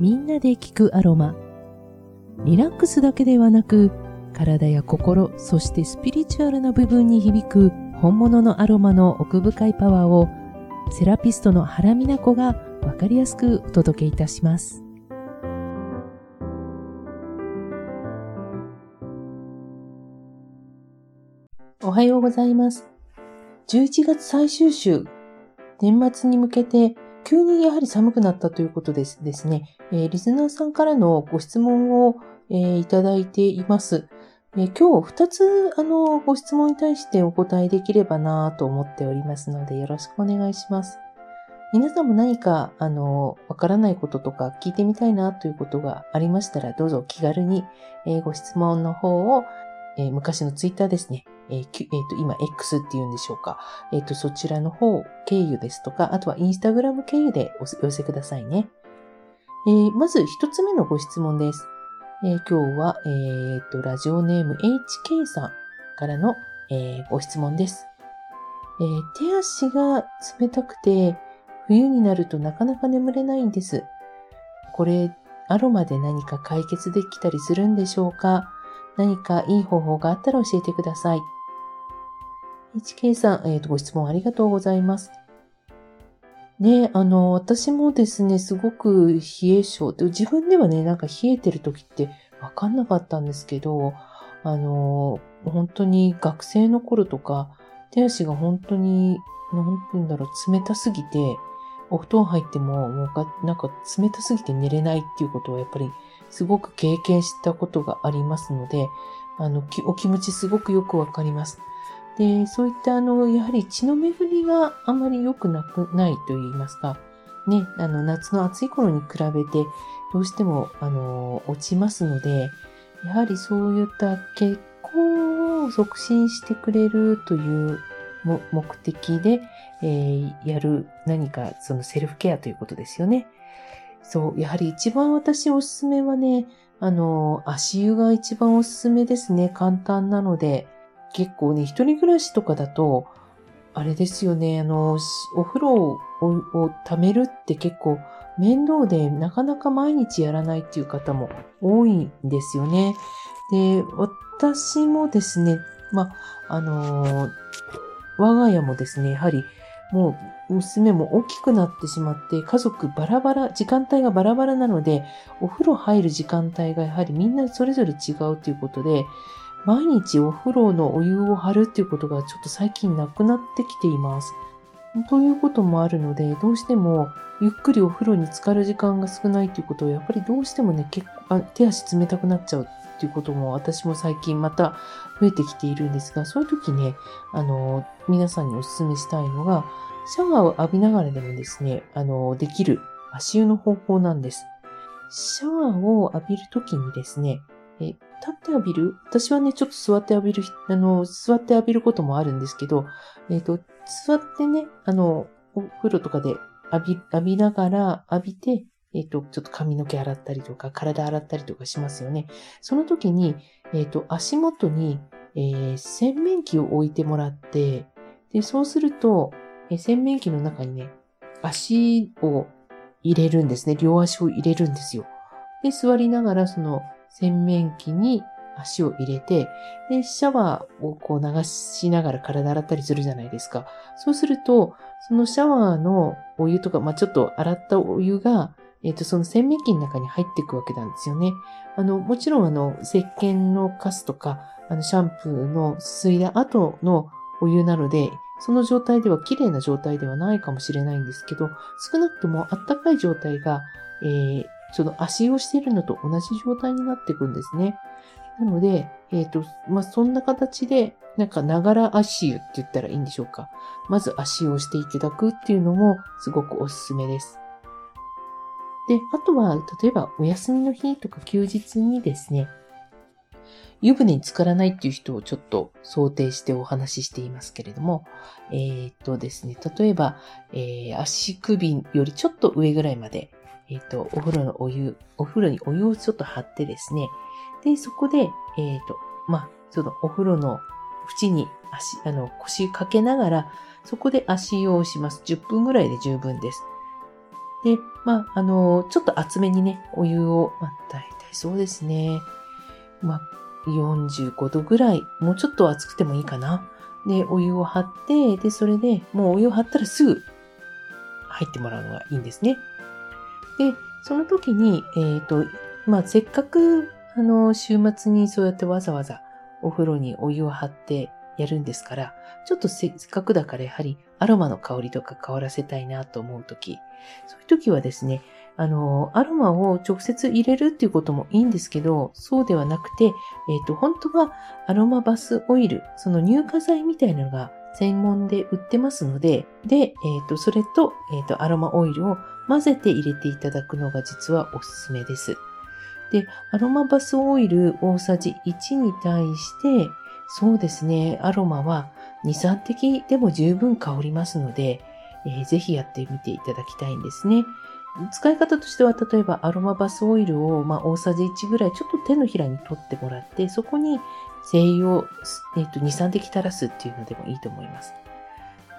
みんなで聞くアロマ。リラックスだけではなく、体や心、そしてスピリチュアルな部分に響く本物のアロマの奥深いパワーを、セラピストの原美奈子がわかりやすくお届けいたします。おはようございます。11月最終週、年末に向けて急にやはり寒くなったということですですね、えー、リスナーさんからのご質問を、えー、いただいています。えー、今日2つあのご質問に対してお答えできればなと思っておりますのでよろしくお願いします。皆さんも何かあのわからないこととか聞いてみたいなということがありましたらどうぞ気軽に、えご質問の方を、え昔のツイッターですね、えーえー、と今 X っていうんでしょうか。えっ、ー、と、そちらの方経由ですとか、あとはインスタグラム経由でお寄せくださいね。えー、まず一つ目のご質問です。えー、今日は、えー、と、ラジオネーム HK さんからの、え、ご質問です。えー、手足が冷たくて、冬になるとなかなか眠れないんです。これ、アロマで何か解決できたりするんでしょうか？何かいい方法があったら教えてください。HK さん、え、ー、と、ご質問ありがとうございます。ね、あの、私もですね、すごく冷え性で、自分ではね、なんか冷えてる時ってわかんなかったんですけど、あの、本当に学生の頃とか、手足が本当に、なんて言うんだろう、冷たすぎて、お布団入っても、もうなんか冷たすぎて寝れないっていうことはやっぱりすごく経験したことがありますので、あの、お気持ちすごくよくわかります。で、そういったあの、やはり血の巡りがあまり良くなくないと言いますか、ね、あの、夏の暑い頃に比べて、どうしても、あの、落ちますので、やはりそういった血行を促進してくれるという目的で、えー、やる何かそのセルフケアということですよね。そう、やはり一番私おすすめはね、あの、足湯が一番おすすめですね。簡単なので。結構ね、一人暮らしとかだと、あれですよね、あの、お風呂をを貯めるって結構面倒でなかなか毎日やらないっていう方も多いんですよね。で、私もですね、まあ、あの我が家もですね、やはりもう娘も大きくなってしまって、家族バラバラ、時間帯がバラバラなので、お風呂入る時間帯がやはりみんなそれぞれ違うということで、毎日お風呂のお湯を張るっていうことがちょっと最近なくなってきています。ということもあるので、どうしてもゆっくりお風呂に浸かる時間が少ないということは、やっぱりどうしてもね、結構手足冷たくなっちゃうっていうことも私も最近また増えてきているんですが、そういう時ね、あの、皆さんにお勧めしたいのが、シャワーを浴びながらでもですね、あの、できる足湯の方法なんです。シャワーを浴びるときにですね、え、立って浴びる？私はね、ちょっと座って浴びる、あの、座って浴びることもあるんですけど、えっ、ー、と、座ってね、あの、お風呂とかで浴び、浴びながら浴びて、えっ、ー、と、ちょっと髪の毛洗ったりとか、体洗ったりとかしますよね。その時に、えっ、ー、と、足元に、えー、洗面器を置いてもらって、で、そうすると、えー、洗面器の中にね、足を入れるんですね。両足を入れるんですよ。で、座りながら、その、洗面器に足を入れて、で、シャワーをこう流しながら体洗ったりするじゃないですか。そうすると、そのシャワーのお湯とか、まあ、ちょっと洗ったお湯が、えっ、ー、と、その洗面器の中に入っていくわけなんですよね。あの、もちろんあの、石鹸のカスとか、あの、シャンプーのすすいだ後のお湯なので、その状態では綺麗な状態ではないかもしれないんですけど、少なくともあったかい状態が、えー、その足をしているのと同じ状態になっていくんですね。なので、えっ、ー、と、まあ、そんな形で、なんか、ながら足湯って言ったらいいんでしょうか。まず足をしていただくっていうのもすごくおすすめです。で、あとは、例えばお休みの日とか休日にですね、湯船に浸からないっていう人をちょっと想定してお話ししていますけれども、えー、っとですね、例えば、えー、足首よりちょっと上ぐらいまでえっ、ー、と、お風呂のお湯、お風呂にお湯をちょっと張ってですね、で、そこで、えっ、ー、と、まあ、そのお風呂の縁に足、あの、腰かけながら、そこで足湯をします。10分ぐらいで十分です。で、まあ、あの、ちょっと厚めにね、お湯を、まあ、大体そうですね。まあ、45度ぐらい、もうちょっと熱くてもいいかな。で、お湯を張って、で、それでもうお湯を張ったらすぐ入ってもらうのがいいんですね。で、その時に、えっ、ー、と、まあ、せっかく、あの、週末にそうやってわざわざお風呂にお湯を張ってやるんですから、ちょっとせっかくだからやはりアロマの香りとか変わらせたいなと思うとき、そういうときはですね、あの、アロマを直接入れるっていうこともいいんですけど、そうではなくて、えっ、ー、と、本当はアロマバスオイル、その乳化剤みたいなのが専門で売ってますので、で、えっ、ー、と、それと、えっ、ー、と、アロマオイルを混ぜて入れていただくのが実はおすすめです。で、アロマバスオイル大さじ1に対して、そうですね。アロマは2、3滴でも十分香りますので、えー、ぜひやってみていただきたいんですね。使い方としては、例えばアロマバスオイルを、まあ、大さじ1ぐらいちょっと手のひらに取ってもらって、そこに精油を、えー、と2、3滴垂らすっていうのでもいいと思います。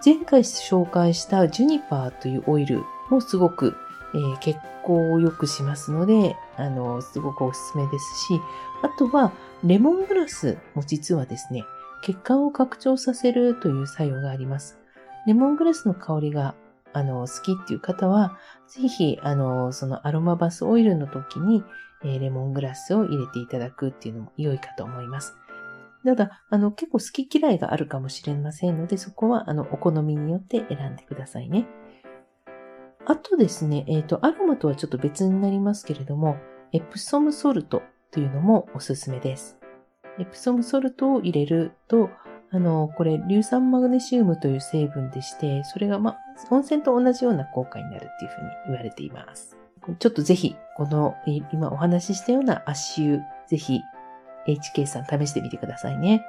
前回紹介したジュニパーというオイルもすごく、えー、血行を良くしますので、あの、すごくおすすめですし、あとは、レモングラスも実はですね、血管を拡張させるという作用があります。レモングラスの香りがあの好きっていう方は、ぜひ、あの、そのアロマバスオイルの時に、えー、レモングラスを入れていただくっていうのも良いかと思います。ただ、あの、結構好き嫌いがあるかもしれませんので、そこは、あの、お好みによって選んでくださいね。あとですね、えっ、ー、と、アロマとはちょっと別になりますけれども、エプソムソルトというのもおすすめです。エプソムソルトを入れると、あの、これ、硫酸マグネシウムという成分でして、それが、ま、温泉と同じような効果になるっていうふうに言われています。ちょっとぜひ、この、今お話ししたような足湯、ぜひ、HK さん試してみてくださいね。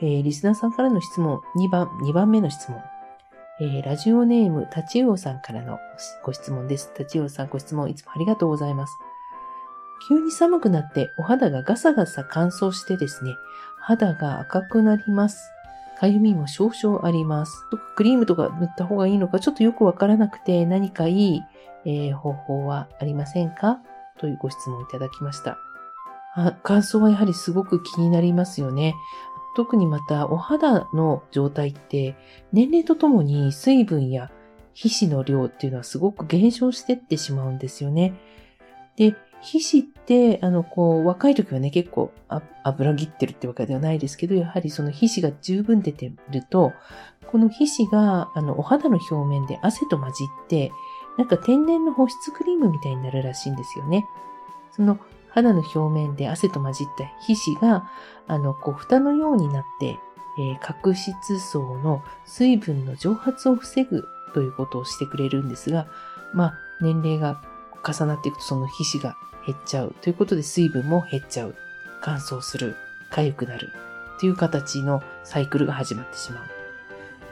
えー、リスナーさんからの質問、2番、2番目の質問。えー、ラジオネーム、タチウオさんからのご質問です。タチウオさんご質問いつもありがとうございます。急に寒くなってお肌がガサガサ乾燥してですね、肌が赤くなります。かゆみも少々あります。クリームとか塗った方がいいのかちょっとよくわからなくて何かいい、えー、方法はありませんか？というご質問いただきました。乾燥はやはりすごく気になりますよね。特にまたお肌の状態って年齢とともに水分や皮脂の量っていうのはすごく減少してってしまうんですよね。で、皮脂って、あの、こう、若い時はね、結構油切ってるってわけではないですけど、やはりその皮脂が十分出てると、この皮脂が、あの、お肌の表面で汗と混じって、なんか天然の保湿クリームみたいになるらしいんですよね。その肌の表面で汗と混じった皮脂が、あの、こう、蓋のようになって、えー、角質層の水分の蒸発を防ぐということをしてくれるんですが、まあ、年齢が重なっていくとその皮脂が減っちゃう。ということで水分も減っちゃう。乾燥する。痒くなる。という形のサイクルが始まってしまう。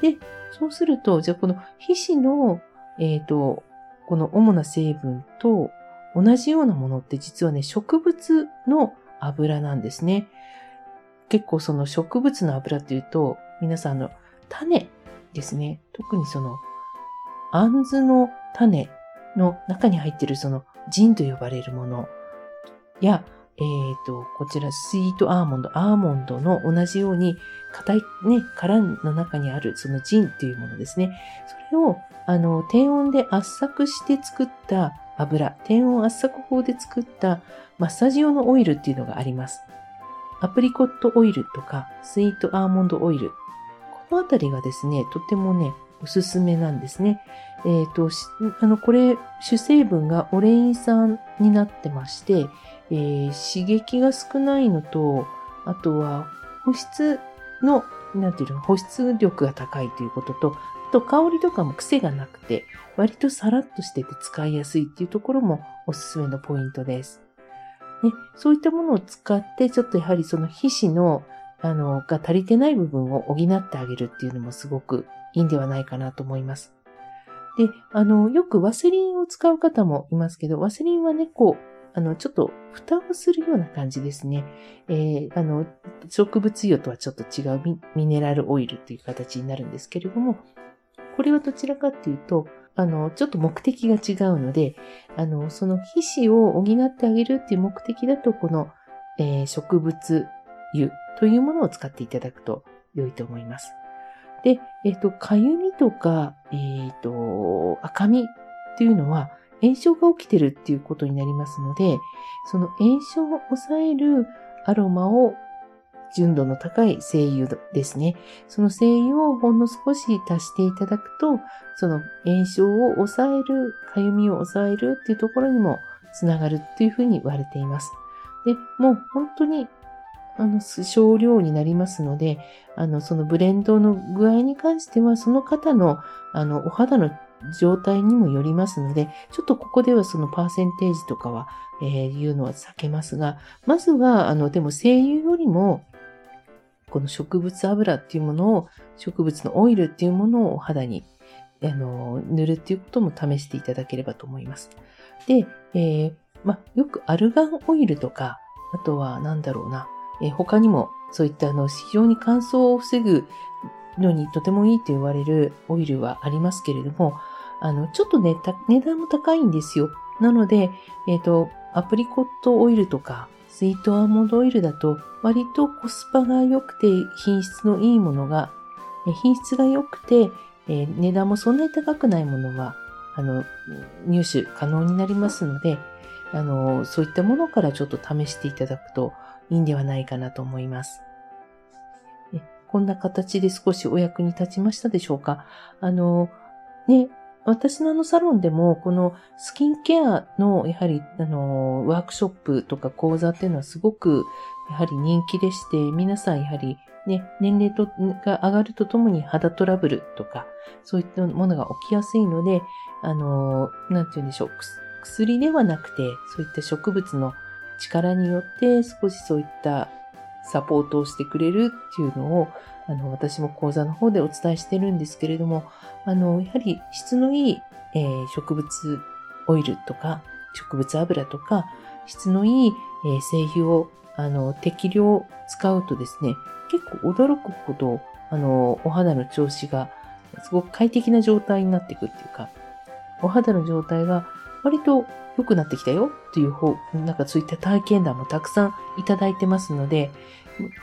で、そうすると、じゃあこの皮脂の、えっ、ー、と、この主な成分と同じようなものって実はね、植物の油なんですね。結構その植物の油っていうと、皆さんの種ですね。特にその、あんずの種の中に入っているそのジンと呼ばれるものや、えっ、ー、と、こちらスイートアーモンド、アーモンドの同じように硬いね、殻の中にあるそのジンというものですね。それを、あの、低温で圧搾して作った油、低温圧搾法で作ったマッサージ用のオイルっていうのがあります。アプリコットオイルとかスイートアーモンドオイル。このあたりがですね、とてもね、おすすめなんですね。えっ、ー、と、あの、これ、主成分がオレイン酸になってまして、えー、刺激が少ないのと、あとは保湿の、なんていうの、保湿力が高いということと、あと香りとかも癖がなくて、割とさらっとしてて使いやすいっていうところもおすすめのポイントです。ね、そういったものを使って、ちょっとやはりその皮脂の、あの、が足りてない部分を補ってあげるっていうのもすごくいいんではないかなと思います。で、あの、よくワセリンを使う方もいますけど、ワセリンはね、こう、あの、ちょっと蓋をするような感じですね。えー、あの、植物油とはちょっと違うミネラルオイルという形になるんですけれども、これはどちらかっていうと、あの、ちょっと目的が違うので、あの、その皮脂を補ってあげるっていう目的だと、この、えー、植物油というものを使っていただくと良いと思います。で、えっ、ー、と、かゆみとか、えっ、ー、と、赤みっていうのは炎症が起きてるっていうことになりますので、その炎症を抑えるアロマを純度の高い精油ですね。その精油をほんの少し足していただくと、その炎症を抑える、かゆみを抑えるっていうところにもつながるっていうふうに言われています。で、もう本当にあの、少量になりますので、あの、そのブレンドの具合に関しては、その方の、あの、お肌の状態にもよりますので、ちょっとここではそのパーセンテージとかは、えー、言うのは避けますが、まずは、あの、でも精油よりも、この植物油っていうものを、植物のオイルっていうものをお肌に、あの、塗るっていうことも試していただければと思います。で、えー、まよくアルガンオイルとか、あとは、なんだろうな、えー、他にも、そういったあの、非常に乾燥を防ぐのにとてもいいと言われるオイルはありますけれども、あの、ちょっとね、値段も高いんですよ。なので、えっ、ー、と、アプリコットオイルとか、スイートアーモンドオイルだと、割とコスパが良くて、品質のいいものが、品質が良くて、えー、値段もそんなに高くないものは、あの、入手可能になりますので、あの、そういったものからちょっと試していただくといいんではないかなと思います。こんな形で少しお役に立ちましたでしょうか？あの、ね、私のあのサロンでも、このスキンケアの、やはり、あの、ワークショップとか講座っていうのはすごく、やはり人気でして、皆さんやはりね、年齢とが上がるとともに肌トラブルとか、そういったものが起きやすいので、あの、なんて言うんでしょう、薬ではなくて、そういった植物の力によって少しそういったサポートをしてくれるっていうのを、あの、私も講座の方でお伝えしてるんですけれども、あの、やはり質のいい、えー、植物オイルとか、植物油とか、質のいい、えー、製油を、あの、適量使うとですね、結構驚くほど、あの、お肌の調子がすごく快適な状態になっていくっていうか、お肌の状態が割と良くなってきたよっていう方、なんかそういった体験談もたくさんいただいてますので、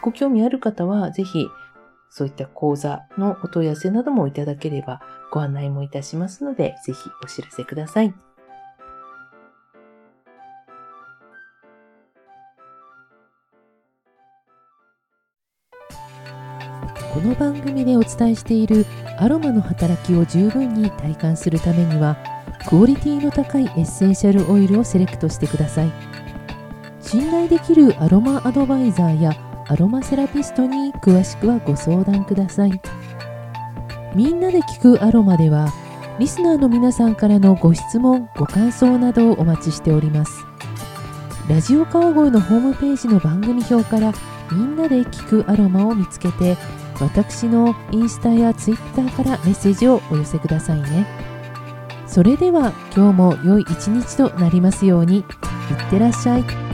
ご興味ある方はぜひそういった講座のお問い合わせなどもいただければご案内もいたしますので、ぜひお知らせください。この番組でお伝えしているアロマの働きを十分に体感するためにはクオリティの高いエッセンシャルオイルをセレクトしてください。信頼できるアロマアドバイザーやアロマセラピストに詳しくはご相談ください。みんなで聞くアロマではリスナーの皆さんからのご質問ご感想などをお待ちしております。ラジオ川越のホームページの番組表からみんなで聞くアロマを見つけて私のインスタやツイッターからメッセージをお寄せくださいね。それでは今日も良い一日となりますようにいってらっしゃい。